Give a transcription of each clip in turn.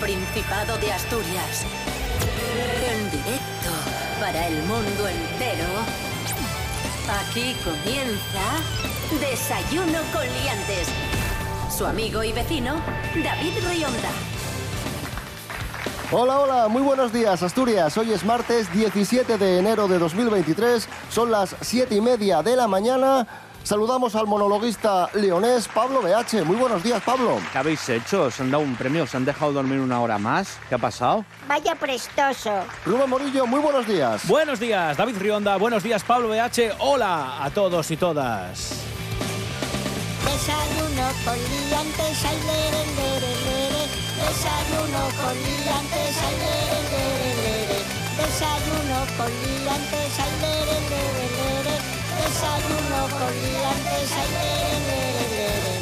Principado de Asturias. En directo para el mundo entero. Aquí comienza Desayuno con Liantes. Su amigo y vecino, David Rionda. Hola, hola, muy buenos días Asturias. Hoy es martes 17 de enero de 2023, son las 7 y media de la mañana. Saludamos al monologuista leonés Pablo BH. Muy buenos días, Pablo. ¿Qué habéis hecho? ¿Os han dado un premio? ¿Os han dejado dormir una hora más? ¿Qué ha pasado? Vaya prestoso. Rubén Morillo, muy buenos días. Buenos días, David Rionda. Buenos días, Pablo BH. Hola a todos y todas. Desayuno con liantes, ay, lere, lere, lere. Desayuno con liantes, ay, lere, lere, lere. Desayuno con liantes, ay, lere, lere, lere. Desayuno con liantes, ay, lere, lere, lere.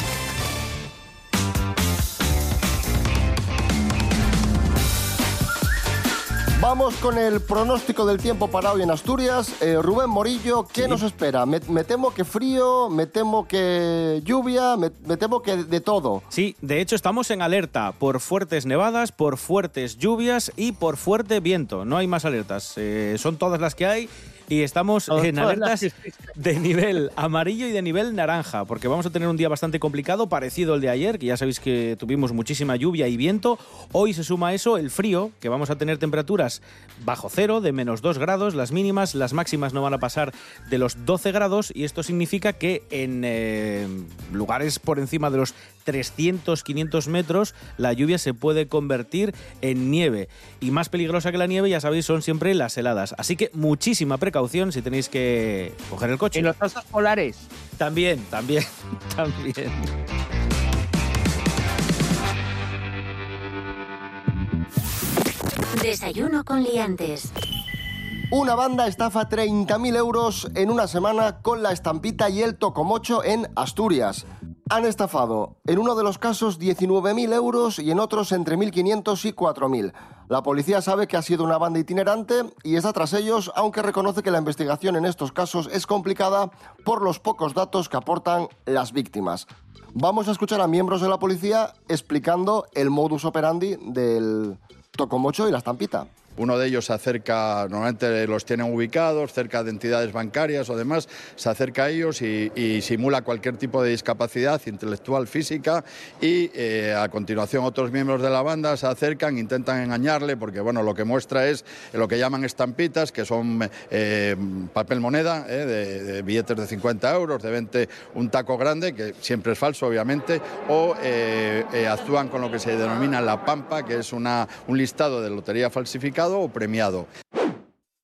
Vamos con el pronóstico del tiempo para hoy en Asturias. Eh, Rubén Morillo, ¿qué nos espera? Me, me temo que frío, me temo que lluvia, me, me temo que de todo. Sí, de hecho estamos en alerta por fuertes nevadas, por fuertes lluvias y por fuerte viento. No hay más alertas, eh, son todas las que hay y estamos en alertas de nivel amarillo y de nivel naranja, porque vamos a tener un día bastante complicado, parecido al de ayer, que ya sabéis que tuvimos muchísima lluvia y viento. Hoy se suma a eso el frío, que vamos a tener temperaturas bajo cero, de menos 2 grados, las mínimas, las máximas no van a pasar de los 12 grados, y esto significa que en eh, lugares por encima de los 300, 500 metros, la lluvia se puede convertir en nieve. Y más peligrosa que la nieve, ya sabéis, son siempre las heladas. Así que muchísima precaución si tenéis que coger el coche. ¿Y los osos polares? También, también, también. Desayuno con Liantes. Una banda estafa 30.000 euros en una semana con la estampita y el tocomocho en Asturias. Han estafado en uno de los casos 19.000 euros y en otros entre 1.500 y 4.000. La policía sabe que ha sido una banda itinerante y está tras ellos, aunque reconoce que la investigación en estos casos es complicada por los pocos datos que aportan las víctimas. Vamos a escuchar a miembros de la policía explicando el modus operandi del tocomocho y la estampita. Uno de ellos se acerca, normalmente los tienen ubicados cerca de entidades bancarias o demás, se acerca a ellos y, simula cualquier tipo de discapacidad intelectual, física y eh, a continuación otros miembros de la banda se acercan, intentan engañarle porque bueno, lo que muestra es lo que llaman estampitas, que son eh, papel moneda, eh, de, billetes de 50 euros, de 20 un taco grande, que siempre es falso obviamente, o actúan con lo que se denomina la pampa, que es una, un listado de lotería o premiado.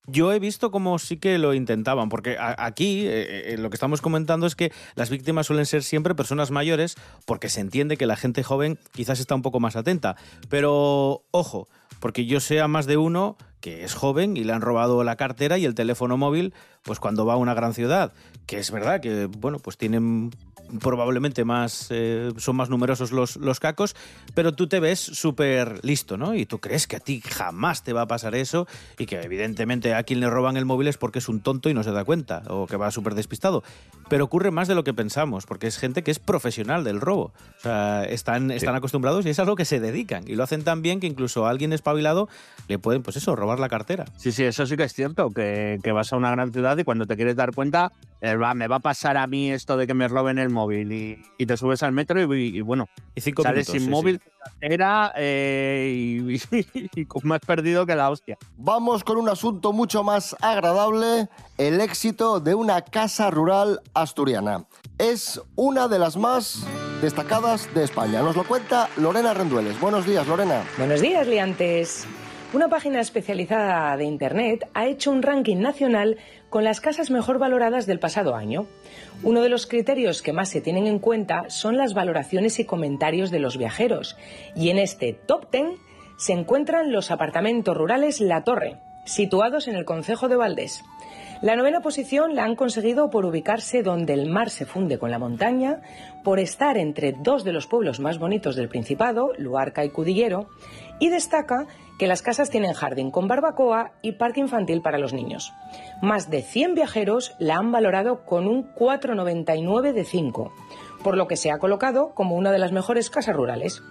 Yo he visto como sí que lo intentaban, porque aquí eh, eh, lo que estamos comentando es que las víctimas suelen ser siempre personas mayores, porque se entiende que la gente joven quizás está un poco más atenta. Pero ojo, porque yo sé a más de uno que es joven y le han robado la cartera y el teléfono móvil, pues cuando va a una gran ciudad, que es verdad que, bueno, pues tienen probablemente más, eh, son más numerosos los, los cacos, pero tú te ves súper listo, ¿no? Y tú crees que a ti jamás te va a pasar eso y que evidentemente a quien le roban el móvil es porque es un tonto y no se da cuenta o que va súper despistado. Pero ocurre más de lo que pensamos, porque es gente que es profesional del robo. O sea, están, están acostumbrados y es a lo que se dedican. Y lo hacen tan bien que incluso a alguien espabilado le pueden, pues eso, robar la cartera. Sí, sí, eso sí que es cierto, que, que vas a una gran ciudad y cuando te quieres dar cuenta, eh, va, me va a pasar a mí esto de que me roben el móvil y, y te subes al metro y, y bueno, Y cinco sales minutos, sin sí, móvil, cartera eh, y, y más perdido que la hostia. Vamos con un asunto mucho más agradable, el éxito de una casa rural asturiana. Es una de las más destacadas de España. Nos lo cuenta Lorena Rendueles. Buenos días, Lorena. Buenos días, liantes. Una página especializada de Internet ha hecho un ranking nacional con las casas mejor valoradas del pasado año. Uno de los criterios que más se tienen en cuenta son las valoraciones y comentarios de los viajeros. Y en este top 10 se encuentran los apartamentos rurales La Torre, situados en el concejo de Valdés. La novena posición la han conseguido por ubicarse donde el mar se funde con la montaña, por estar entre dos de los pueblos más bonitos del Principado, Luarca y Cudillero, y destaca que las casas tienen jardín con barbacoa y parque infantil para los niños. Más de 100 viajeros la han valorado con un 4,99 de 5. por lo que se ha colocado como una de las mejores casas rurales.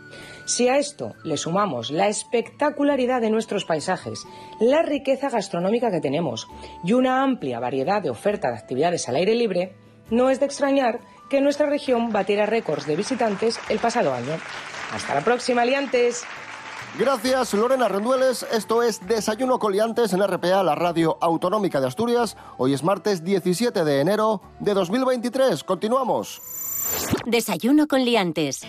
Si a esto le sumamos la espectacularidad de nuestros paisajes, la riqueza gastronómica que tenemos y una amplia variedad de oferta de actividades al aire libre, no es de extrañar que nuestra región batiera récords de visitantes el pasado año. Hasta la próxima, aliantes. Gracias, Lorena Rendueles. Esto es Desayuno Coliantes en RPA, la radio autonómica de Asturias. Hoy es martes 17 de enero de 2023. Continuamos. Desayuno con liantes.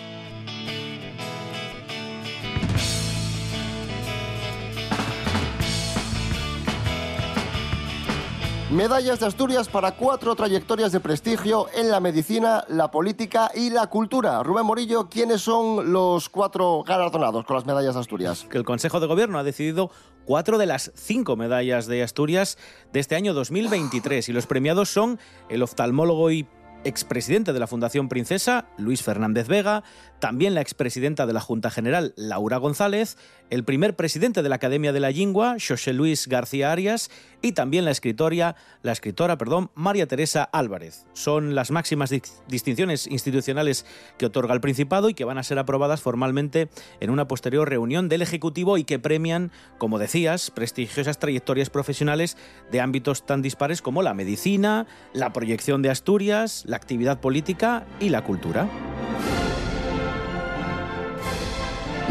Medallas de Asturias para cuatro trayectorias de prestigio en la medicina, la política y la cultura. Rubén Morillo, ¿quiénes son los cuatro galardonados con las medallas de Asturias? Que el Consejo de Gobierno ha decidido cuatro de las cinco medallas de Asturias de este año 2023 y los premiados son el oftalmólogo y expresidente de la Fundación Princesa, Luis Fernández Vega, también la expresidenta de la Junta General, Laura González, el primer presidente de la Academia de la Lingua, José Luis García Arias, y también la escritora, la escritora, perdón, María Teresa Álvarez. Son las máximas distinciones institucionales que otorga el Principado y que van a ser aprobadas formalmente en una posterior reunión del Ejecutivo y que premian, como decías, prestigiosas trayectorias profesionales de ámbitos tan dispares como la medicina, la proyección de Asturias, la actividad política y la cultura.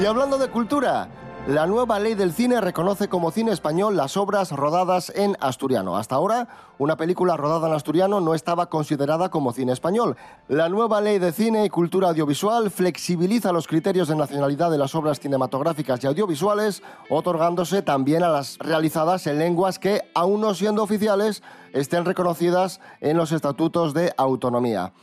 Y hablando de cultura, la nueva ley del cine reconoce como cine español las obras rodadas en asturiano. Hasta ahora, una película rodada en asturiano no estaba considerada como cine español. La nueva ley de cine y cultura audiovisual flexibiliza los criterios de nacionalidad de las obras cinematográficas y audiovisuales, otorgándose también a las realizadas en lenguas que, aún no siendo oficiales, estén reconocidas en los estatutos de autonomía.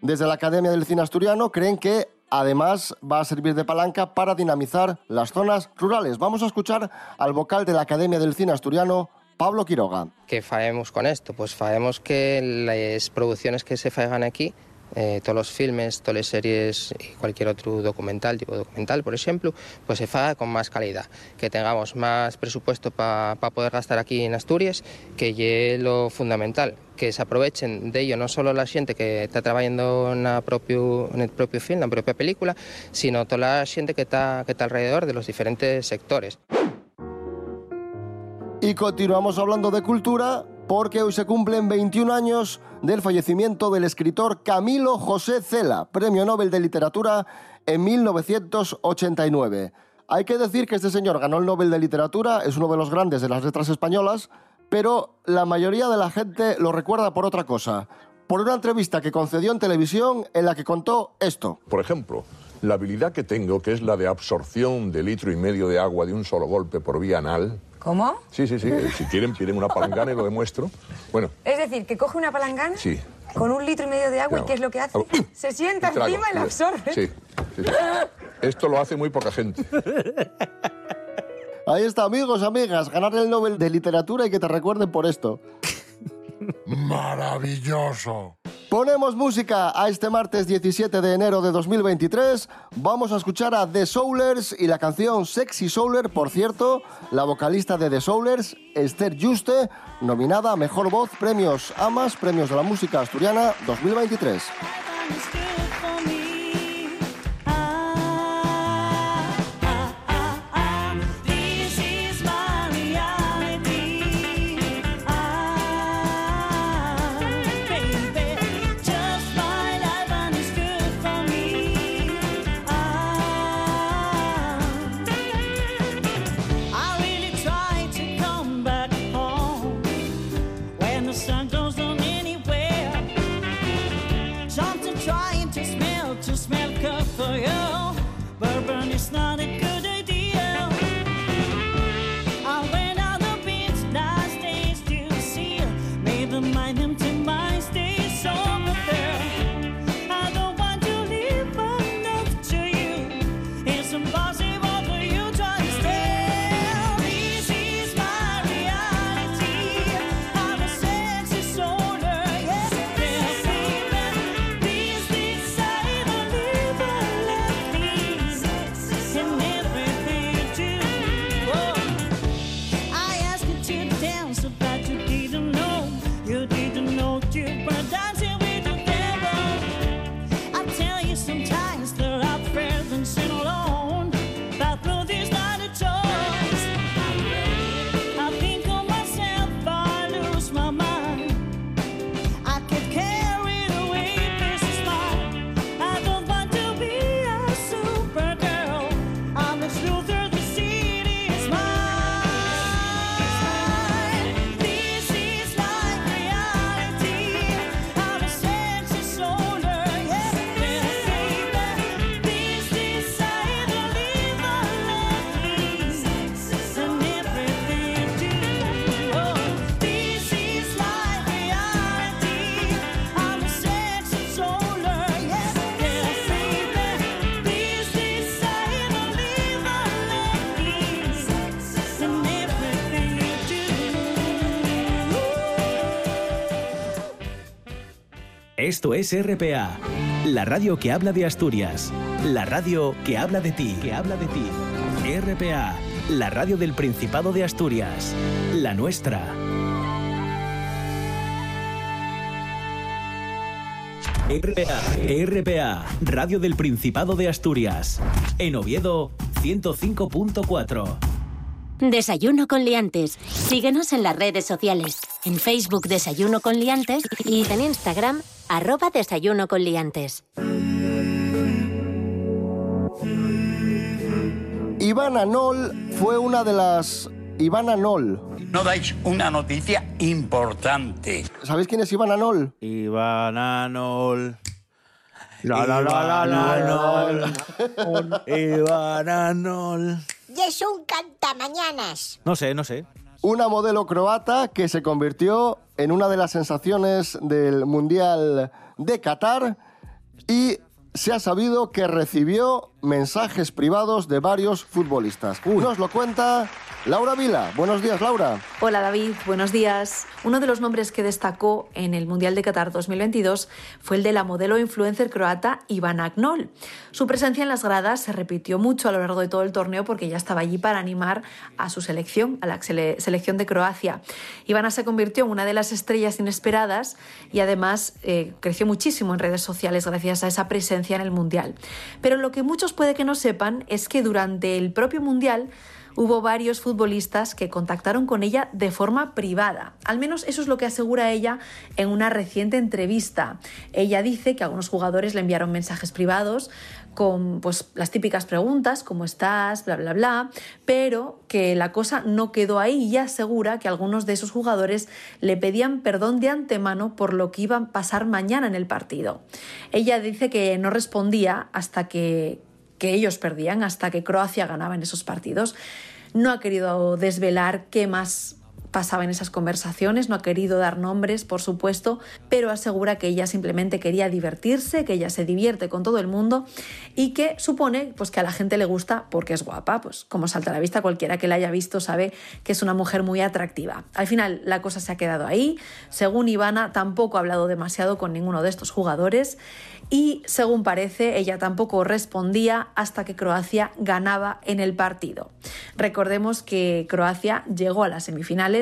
Desde la Academia del Cine Asturiano creen que Además, va a servir de palanca para dinamizar las zonas rurales. Vamos a escuchar al vocal de la Academia del Cine Asturiano, Pablo Quiroga. ¿Qué faemos con esto? Pues faemos que las producciones que se fagan aquí eh, todos los filmes, todas las series y cualquier otro documental, tipo documental, por ejemplo, pues se haga con más calidad, que tengamos más presupuesto para poder gastar aquí en Asturias, que es lo fundamental, que se aprovechen de ello no solo la gente que está trabajando en, la propio, en el propio film, en la propia película, sino toda la gente que está, que está alrededor de los diferentes sectores. Y continuamos hablando de cultura porque hoy se cumplen 21 años del fallecimiento del escritor Camilo José Cela, Premio Nobel de Literatura en 1989. Hay que decir que este señor ganó el Nobel de Literatura, es uno de los grandes de las letras españolas, pero la mayoría de la gente lo recuerda por otra cosa, por una entrevista que concedió en televisión en la que contó esto. Por ejemplo, la habilidad que tengo, que es la de absorción de litro y medio de agua de un solo golpe por vía anal, ¿Cómo? Sí, sí, sí. Si quieren, piden una palangana y lo demuestro. Bueno. Es decir, que coge una palangana sí. con un litro y medio de agua y ¿qué es lo que hace? Se sienta encima y la absorbe. Sí, sí, Esto lo hace muy poca gente. Ahí está, amigos, amigas, ganar el Nobel de Literatura y que te recuerden por esto. Maravilloso. Ponemos música a este martes 17 de enero de 2023. Vamos a escuchar a The Soulers y la canción Sexy Souler, por cierto, la vocalista de The Soulers, Esther Juste, nominada a Mejor Voz, Premios AMAS, Premios de la Música Asturiana 2023. Esto es RPA, la radio que habla de Asturias, la radio que habla de ti, que habla de ti. RPA, la radio del Principado de Asturias, la nuestra. RPA, RPA, radio del Principado de Asturias. En Oviedo, 105.4. Desayuno con liantes. Síguenos en las redes sociales. En Facebook Desayuno con liantes y en Instagram arroba Desayuno con liantes. Ivana Nol fue una de las... Ivana Nol. No dais una noticia importante. ¿Sabéis quién es Ivana Nol? Ivana Nol. La, la, la, la, la, Nol. Ivana Nol. Y es un cantamañanas. No sé, no sé. Una modelo croata que se convirtió en una de las sensaciones del Mundial de Qatar y se ha sabido que recibió mensajes privados de varios futbolistas. Nos lo cuenta Laura Vila. Buenos días, Laura. Hola David, buenos días. Uno de los nombres que destacó en el Mundial de Qatar 2022 fue el de la modelo influencer croata Ivana Agnol. Su presencia en las gradas se repitió mucho a lo largo de todo el torneo porque ella estaba allí para animar a su selección, a la sele- selección de Croacia. Ivana se convirtió en una de las estrellas inesperadas y además eh, creció muchísimo en redes sociales gracias a esa presencia en el Mundial. Pero lo que muchos puede que no sepan es que durante el propio Mundial hubo varios futbolistas que contactaron con ella de forma privada. Al menos eso es lo que asegura ella en una reciente entrevista. Ella dice que algunos jugadores le enviaron mensajes privados con pues, las típicas preguntas, ¿cómo estás? bla, bla, bla, pero que la cosa no quedó ahí y asegura que algunos de esos jugadores le pedían perdón de antemano por lo que iba a pasar mañana en el partido. Ella dice que no respondía hasta que, que ellos perdían, hasta que Croacia ganaba en esos partidos. No ha querido desvelar qué más pasaba en esas conversaciones, no ha querido dar nombres, por supuesto, pero asegura que ella simplemente quería divertirse, que ella se divierte con todo el mundo y que supone pues que a la gente le gusta porque es guapa, pues como salta a la vista cualquiera que la haya visto sabe que es una mujer muy atractiva. Al final la cosa se ha quedado ahí, según Ivana tampoco ha hablado demasiado con ninguno de estos jugadores y según parece ella tampoco respondía hasta que Croacia ganaba en el partido. Recordemos que Croacia llegó a las semifinales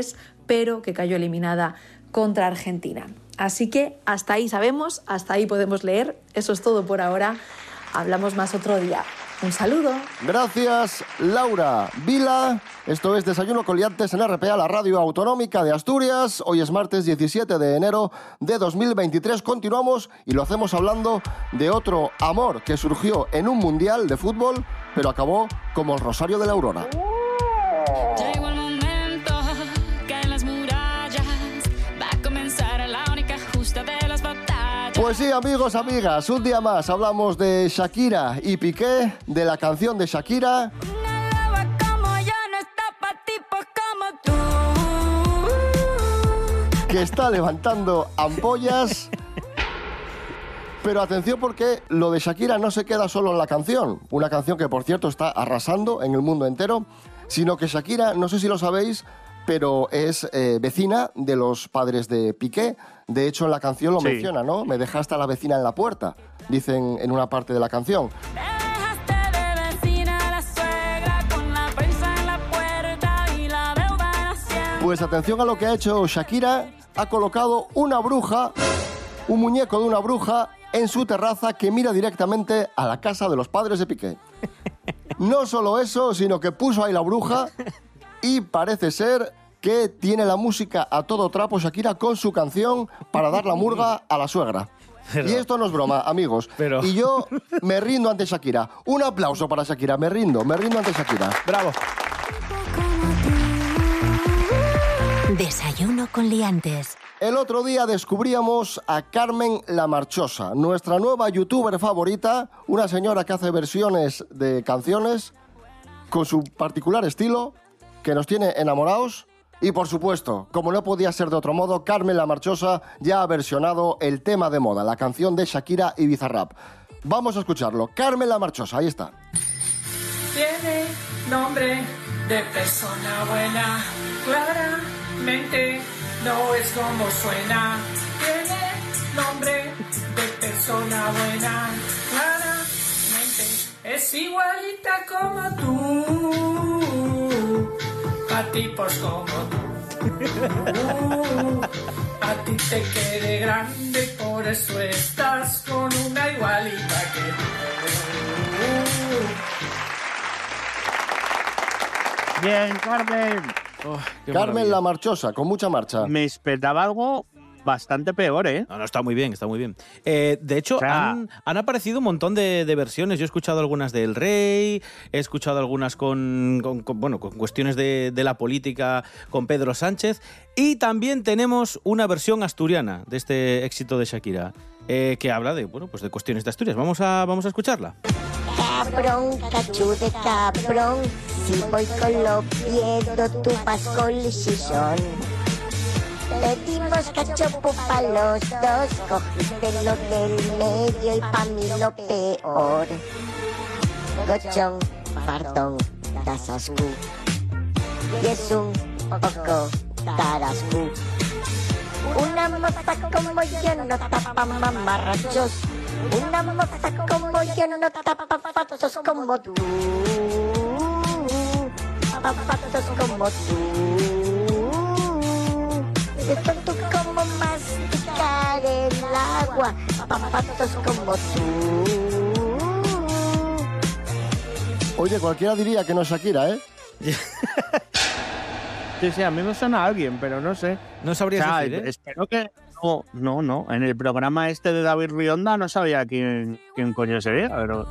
pero que cayó eliminada contra Argentina. Así que hasta ahí sabemos, hasta ahí podemos leer. Eso es todo por ahora. Hablamos más otro día. Un saludo. Gracias, Laura Vila. Esto es Desayuno con Liantes en RPA, la radio autonómica de Asturias. Hoy es martes 17 de enero de 2023. Continuamos y lo hacemos hablando de otro amor que surgió en un mundial de fútbol, pero acabó como el Rosario de la Aurora. Pues sí, amigos, amigas, un día más hablamos de Shakira y Piqué, de la canción de Shakira. Que está levantando ampollas. Pero atención porque lo de Shakira no se queda solo en la canción, una canción que por cierto está arrasando en el mundo entero, sino que Shakira, no sé si lo sabéis, pero es eh, vecina de los padres de Piqué. De hecho, en la canción lo Sí. menciona, ¿no? Me dejaste a la vecina en la puerta, dicen en una parte de la canción. Dejaste de vecina a la suegra con la prensa en la puerta y la deuda en Hacienda. Pues atención a lo que ha hecho Shakira, ha colocado una bruja, un muñeco de una bruja en su terraza que mira directamente a la casa de los padres de Piqué. No solo eso, sino que puso ahí la bruja y parece ser que tiene la música a todo trapo Shakira con su canción para dar la murga a la suegra. Pero- Y esto no es broma, amigos. Pero- Y yo me rindo ante Shakira. Un aplauso para Shakira, me rindo, me rindo ante Shakira. Bravo. Desayuno con liantes. El otro día descubríamos a Carmen La Marchosa, nuestra nueva youtuber favorita, una señora que hace versiones de canciones con su particular estilo, que nos tiene enamorados. Y por supuesto, como no podía ser de otro modo, Carmen La Marchosa ya ha versionado el tema de moda, la canción de Shakira y Bizarrap. Vamos a escucharlo. Carmen La Marchosa, ahí está. Tiene nombre de persona buena, claramente no es como suena. Tiene nombre de persona buena, claramente es igualita como tú, a tipos como tú. A ti te quede grande, por eso estás con una igualita que tú. Bien, Carmen. Carmen La Marchosa, con mucha marcha. Me esperaba algo bastante peor, ¿eh? No, no, está muy bien, está muy bien. Eh, de hecho, O sea- han, han aparecido un montón de, de versiones. Yo he escuchado algunas del Rey, he escuchado algunas con, con- con, bueno, con cuestiones de, de la política con Pedro Sánchez. Y también tenemos una versión asturiana de este éxito de Shakira, eh, que habla de, bueno, pues de cuestiones de Asturias. Vamos a, vamos a escucharla. Cabrón, cachú de cabrón, si voy con los pies, tú vas con el sillón. Pedimos cachopo pa' los dos, cogiste lo del medio y pa' mí lo peor. Gochón, perdón, tasascu. Y es un poco tarascu. Una moza como yo no tapa mamarrachos. Una moza como yo no tapa patos como tú. Papatos como tú. Esto tú como masticar el agua. Papatos como tú. Oye, cualquiera diría que no es Shakira, ¿eh? Sí, sí, a mí me suena a alguien, pero no sé. No sabrías O sea, decir, ¿eh? Espero que. No, no, no. En el programa este de David Rionda no sabía quién, quién coño sería, pero.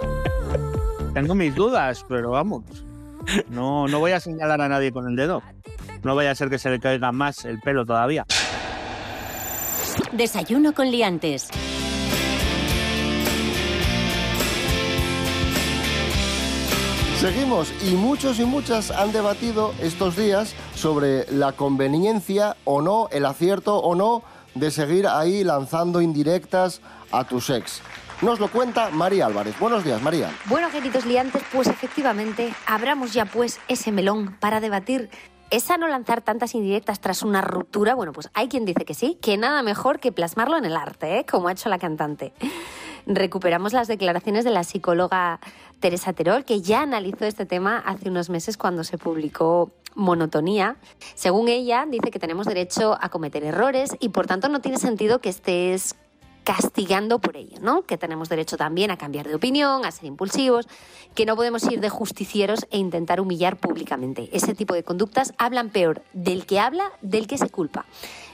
Tengo mis dudas, pero vamos. No, no voy a señalar a nadie con el dedo. No vaya a ser que se le caiga más el pelo todavía. Desayuno con liantes. Seguimos y muchos y muchas han debatido estos días sobre la conveniencia o no, el acierto o no de seguir ahí lanzando indirectas a tus ex. Nos lo cuenta María Álvarez. Buenos días, María. Bueno, queridos liantes, pues efectivamente, abramos ya pues ese melón para debatir. ¿Es sano lanzar tantas indirectas tras una ruptura? Bueno, pues hay quien dice que sí, que nada mejor que plasmarlo en el arte, ¿eh? como ha hecho la cantante. Recuperamos las declaraciones de la psicóloga Teresa Terol, que ya analizó este tema hace unos meses cuando se publicó Monotonía. Según ella, dice que tenemos derecho a cometer errores y por tanto no tiene sentido que estés castigando por ello, ¿no? Que tenemos derecho también a cambiar de opinión, a ser impulsivos, que no podemos ir de justicieros e intentar humillar públicamente. Ese tipo de conductas hablan peor del que habla del que se culpa.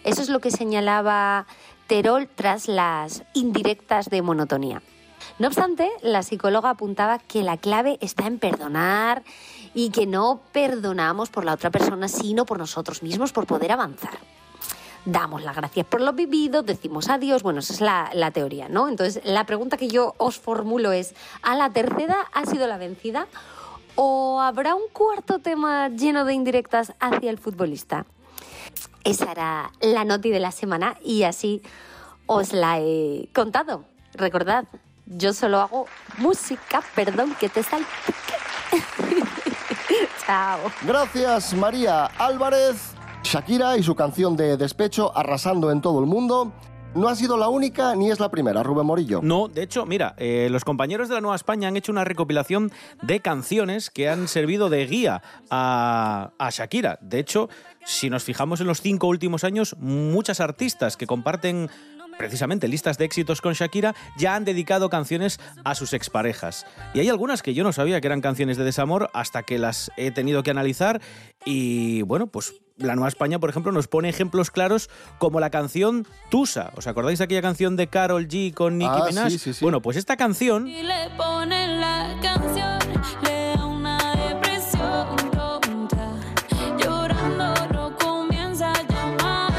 Eso es lo que señalaba Terol tras las indirectas de monotonía. No obstante, la psicóloga apuntaba que la clave está en perdonar y que no perdonamos por la otra persona, sino por nosotros mismos, por poder avanzar damos las gracias por lo vivido, decimos adiós, bueno, esa es la, la teoría, ¿no? Entonces, la pregunta que yo os formulo es, ¿a la tercera ha sido la vencida o habrá un cuarto tema lleno de indirectas hacia el futbolista? Esa era la noti de la semana y así os la he contado. Recordad, yo solo hago música, perdón, que te salpique. Chao. Gracias, María Álvarez. Shakira y su canción de despecho arrasando en todo el mundo. No ha sido la única ni es la primera, Rubén Morillo. No, de hecho, mira, eh, los compañeros de la Nueva España han hecho una recopilación de canciones que han servido de guía a, a Shakira. De hecho, si nos fijamos en los cinco últimos años, muchas artistas que comparten precisamente listas de éxitos con Shakira, ya han dedicado canciones a sus exparejas. Y hay algunas que yo no sabía que eran canciones de desamor hasta que las he tenido que analizar y bueno, pues la Nueva España, por ejemplo, nos pone ejemplos claros como la canción Tusa. ¿Os acordáis de aquella canción de Carol G con Nicki Ah, Minaj? sí, sí, sí. Bueno, pues esta canción Y le ponen la canción, le da una depresión tonta. Llorando no comienza a llamar.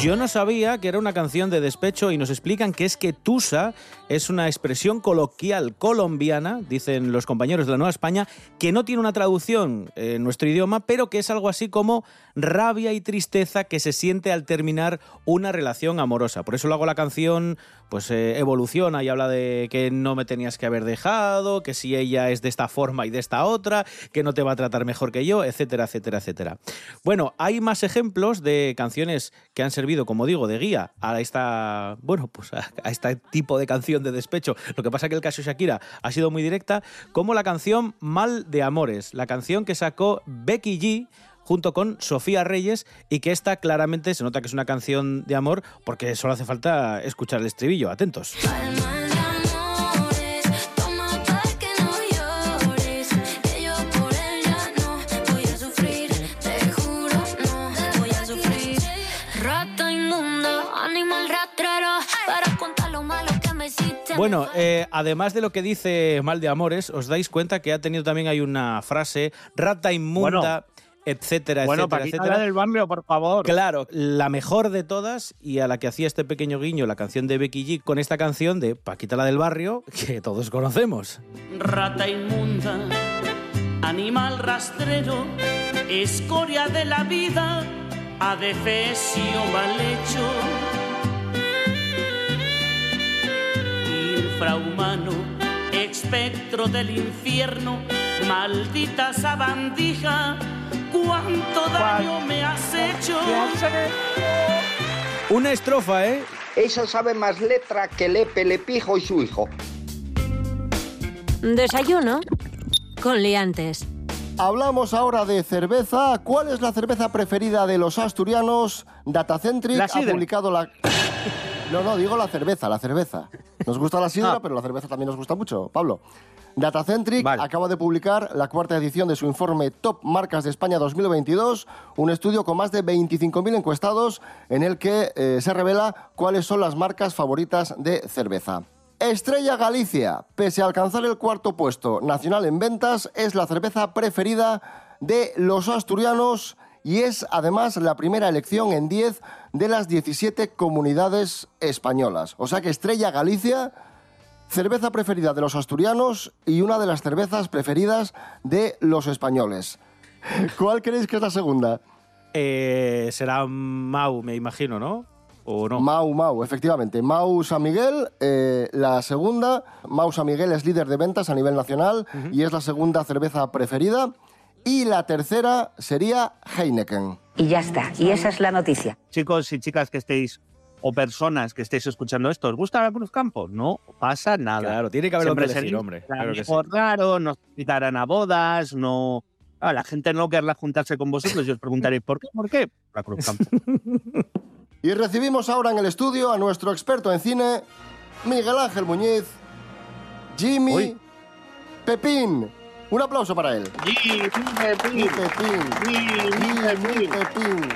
Yo no sabía que era una canción de despecho y nos explican que es que tusa es una expresión coloquial colombiana, dicen los compañeros de la Nueva España, que no tiene una traducción en nuestro idioma, pero que es algo así como rabia y tristeza que se siente al terminar una relación amorosa. Por eso luego la canción pues eh, evoluciona y habla de que no me tenías que haber dejado, que si ella es de esta forma y de esta otra, que no te va a tratar mejor que yo, etcétera, etcétera, etcétera. Bueno, hay más ejemplos de canciones que han servido, como digo, de guía a esta, bueno, pues a, este tipo de canción de despecho. Lo que pasa que el caso Shakira ha sido muy directa, como la canción Mal de Amores, la canción que sacó Becky G junto con Sofía Reyes y que esta claramente se nota que es una canción de amor porque solo hace falta escuchar el estribillo. Atentos. Bueno, eh, además de lo que dice Mal de Amores, os dais cuenta que ha tenido también hay una frase rata inmunda, Bueno. Etcétera, Bueno, etcétera, Paquita, etcétera. la del barrio, por favor. Claro, la mejor de todas y a la que hacía este pequeño guiño la canción de Becky G con esta canción de Paquita la del barrio que todos conocemos. Rata inmunda, animal rastrero, escoria de la vida, adefesio mal hecho. Infrahumano, espectro del infierno, maldita sabandija, cuánto daño me has hecho. Una estrofa, ¿eh? Esa sabe más letra que Lepe, Lepijo y su hijo. Desayuno con liantes. Hablamos ahora de cerveza. ¿Cuál es la cerveza preferida de los asturianos? Datacentric La ha publicado la... No, no, digo la cerveza, la cerveza. Nos gusta la sidra, Ah. pero la cerveza también nos gusta mucho, Pablo. Datacentric acaba de publicar la cuarta edición de su informe Top Marcas de España 2022, un estudio con más de 25.000 encuestados en el que eh, se revela cuáles son las marcas favoritas de cerveza. Estrella Galicia, pese a alcanzar el cuarto puesto nacional en ventas, es la cerveza preferida de los asturianos y es además la primera elección en 10 de las 17 comunidades españolas. O sea que Estrella Galicia, cerveza preferida de los asturianos y una de las cervezas preferidas de los españoles. ¿Cuál creéis que es la segunda? Eh, será Mau, me imagino, ¿no? ¿O no? Mau Mau, efectivamente. Mau San Miguel, eh, la segunda. Mau San Miguel es líder de ventas a nivel nacional y es la segunda cerveza preferida. Y la tercera sería Heineken. Y ya está. Y esa es la noticia. Chicos y chicas que estéis o personas que estéis escuchando esto, ¿os gusta la Cruz Campo? No pasa nada. Claro, tiene que haber Siempre donde elegir, hombre, claro que sí. raro, nos invitarán a bodas, no... Ah, la gente no querrá juntarse con vosotros y os preguntaréis ¿por qué? ¿Por qué? La Cruz Campo. Y recibimos ahora en el estudio a nuestro experto en cine, Miguel Ángel Muñiz, Jimmy Pepín. Un aplauso para él. Jimmy Pepín. Jimmy Pepín.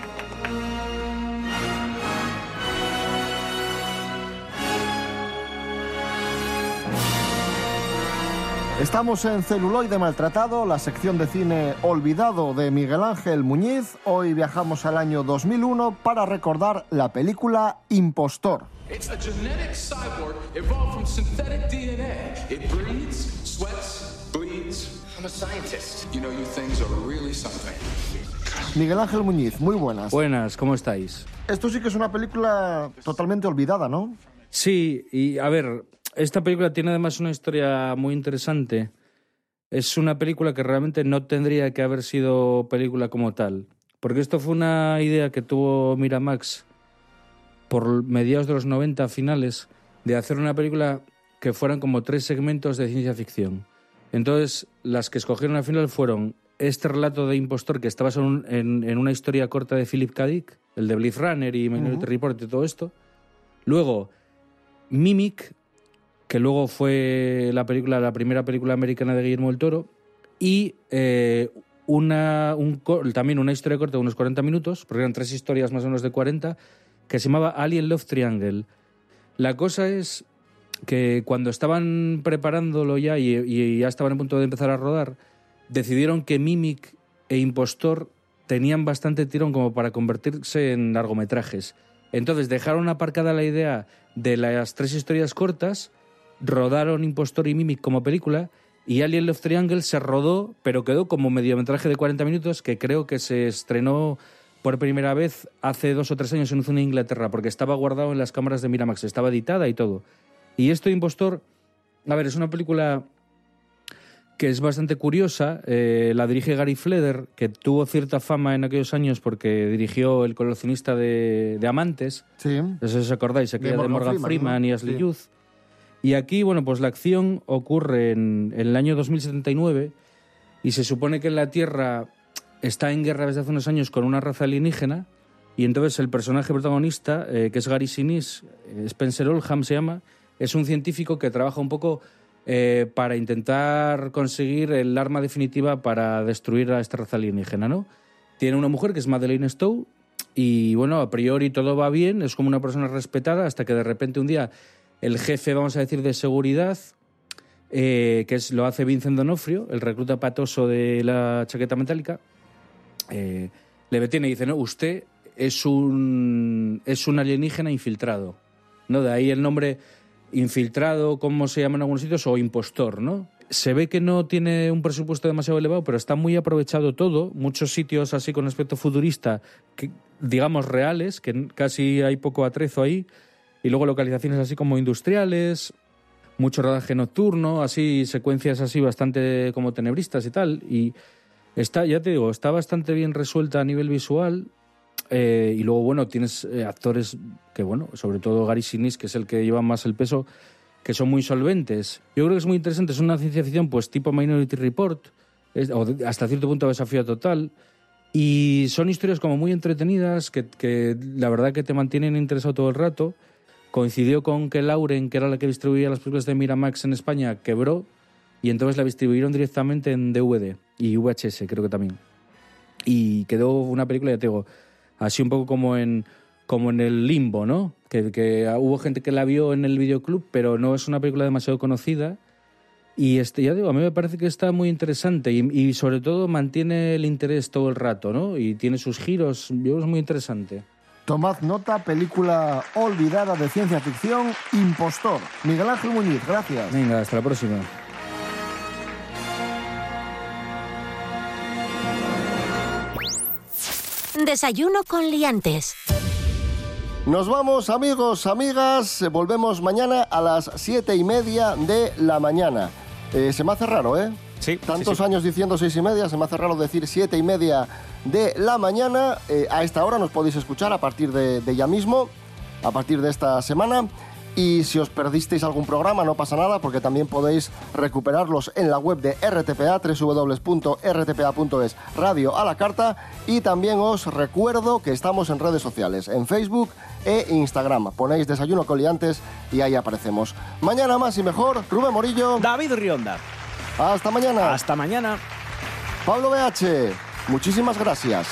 Estamos en Celuloide Maltratado, la sección de cine olvidado de Miguel Ángel Muñiz. Hoy viajamos al año 2001 para recordar la película Impostor. It's a genetic cyborg evolved from synthetic DNA. It breathes, sweats, bleeds. I'm a scientist. You know, you things are really something. Miguel Ángel Muñiz, muy buenas. Buenas, ¿cómo estáis? Esto sí que es una película totalmente olvidada, ¿no? Sí, y a ver, esta película tiene además una historia muy interesante. Es una película que realmente no tendría que haber sido película como tal. Porque esto fue una idea que tuvo Miramax por mediados de los 90 finales de hacer una película que fueran como tres segmentos de ciencia ficción. Entonces, las que escogieron al final fueron este relato de impostor que está basado en, una historia corta de Philip K. Dick, el de Blade Runner y Minority Ujú. Report y todo esto. Luego, Mimic, que luego fue la película, la primera película americana de Guillermo del Toro, y eh, una, un también una historia corta de unos 40 minutos, porque eran tres historias más o menos de 40, que se llamaba Alien Love Triangle. La cosa es que cuando estaban preparándolo ya y, y ya estaban a punto de empezar a rodar, decidieron que Mimic e Impostor tenían bastante tirón como para convertirse en largometrajes. Entonces dejaron aparcada la idea de las tres historias cortas, rodaron Impostor y Mimic como película y Alien Love Triangle se rodó, pero quedó como mediometraje de 40 minutos que creo que se estrenó por primera vez hace dos o tres años en un cine de Inglaterra, porque estaba guardado en las cámaras de Miramax, estaba editada y todo. Y esto de Impostor, a ver, es una película que es bastante curiosa. eh, la dirige Gary Fleder, que tuvo cierta fama en aquellos años porque dirigió El coleccionista de, de amantes. Sí. No sé si os acordáis, aquella de Morgan Morgan, Freeman, Freeman, ¿no? y Ashley Sí. Youth. Y aquí, bueno, pues la acción ocurre en, el año 2079 y se supone que la Tierra está en guerra desde hace unos años con una raza alienígena y entonces el personaje protagonista, eh, que es Gary Sinise, eh, Spencer Oldham se llama, es un científico que trabaja un poco eh, para intentar conseguir el arma definitiva para destruir a esta raza alienígena, ¿no? Tiene una mujer que es Madeleine Stowe y, bueno, a priori todo va bien, es como una persona respetada hasta que de repente un día el jefe, vamos a decir, de seguridad, eh, que es, lo hace Vincent Donofrio, el recluta patoso de la chaqueta metálica, eh, le detiene y dice, no, usted es un, es un alienígena infiltrado. ¿no? De ahí el nombre infiltrado, como se llama en algunos sitios, o impostor, ¿no? Se ve que no tiene un presupuesto demasiado elevado, pero está muy aprovechado todo. Muchos sitios así con aspecto futurista, que, digamos reales, que casi hay poco atrezo ahí. Y luego localizaciones así como industriales, mucho rodaje nocturno, así secuencias así bastante como tenebristas y tal. Y está, ya te digo, está bastante bien resuelta a nivel visual. Eh, y luego, bueno, tienes eh, actores que, bueno, sobre todo Gary Sinise, que es el que lleva más el peso, que son muy solventes. Yo creo que es muy interesante. Es una ciencia ficción, pues tipo Minority Report, es- o hasta cierto punto desafío total. Y son historias como muy entretenidas, que, que la verdad que te mantienen interesado todo el rato. Coincidió con que Lauren, que era la que distribuía las películas de Miramax en España, quebró y entonces la distribuyeron directamente en DVD y VHS, creo que también. Y quedó una película, ya te digo, así un poco como en, como en el limbo, ¿no? Que, que hubo gente que la vio en el videoclub, pero no es una película demasiado conocida. Y este, ya digo, a mí me parece que está muy interesante y, y sobre todo mantiene el interés todo el rato, ¿no? Y tiene sus giros, yo es muy interesante. Tomad nota, película olvidada de ciencia ficción, Impostor. Miguel Ángel Muñiz, gracias. Venga, hasta la próxima. Desayuno con liantes. Nos vamos, amigos, amigas. Volvemos mañana a las siete y media de la mañana. Eh, se me hace raro, ¿eh? Sí. Tantos años diciendo seis y media, se me hace raro decir siete y media de la mañana. Eh, a esta hora nos podéis escuchar a partir de, de ya mismo, a partir de esta semana. Y si os perdisteis algún programa, no pasa nada, porque también podéis recuperarlos en la web de RTPA, www.rtpa.es, radio a la carta. Y también os recuerdo que estamos en redes sociales, en Facebook e Instagram. Ponéis Desayuno Coliantes y ahí aparecemos. Mañana más y mejor, Rubén Morillo. David Rionda. Hasta mañana. Hasta mañana. Pablo BH, muchísimas gracias.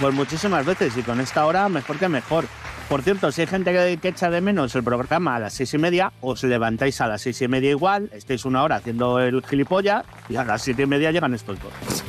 Pues muchísimas veces y con esta hora mejor que mejor. Por cierto, si hay gente que, que echa de menos el programa a las seis y media, os levantáis a las seis y media igual, estáis una hora haciendo el gilipollas y a las siete y media llegan estos dos.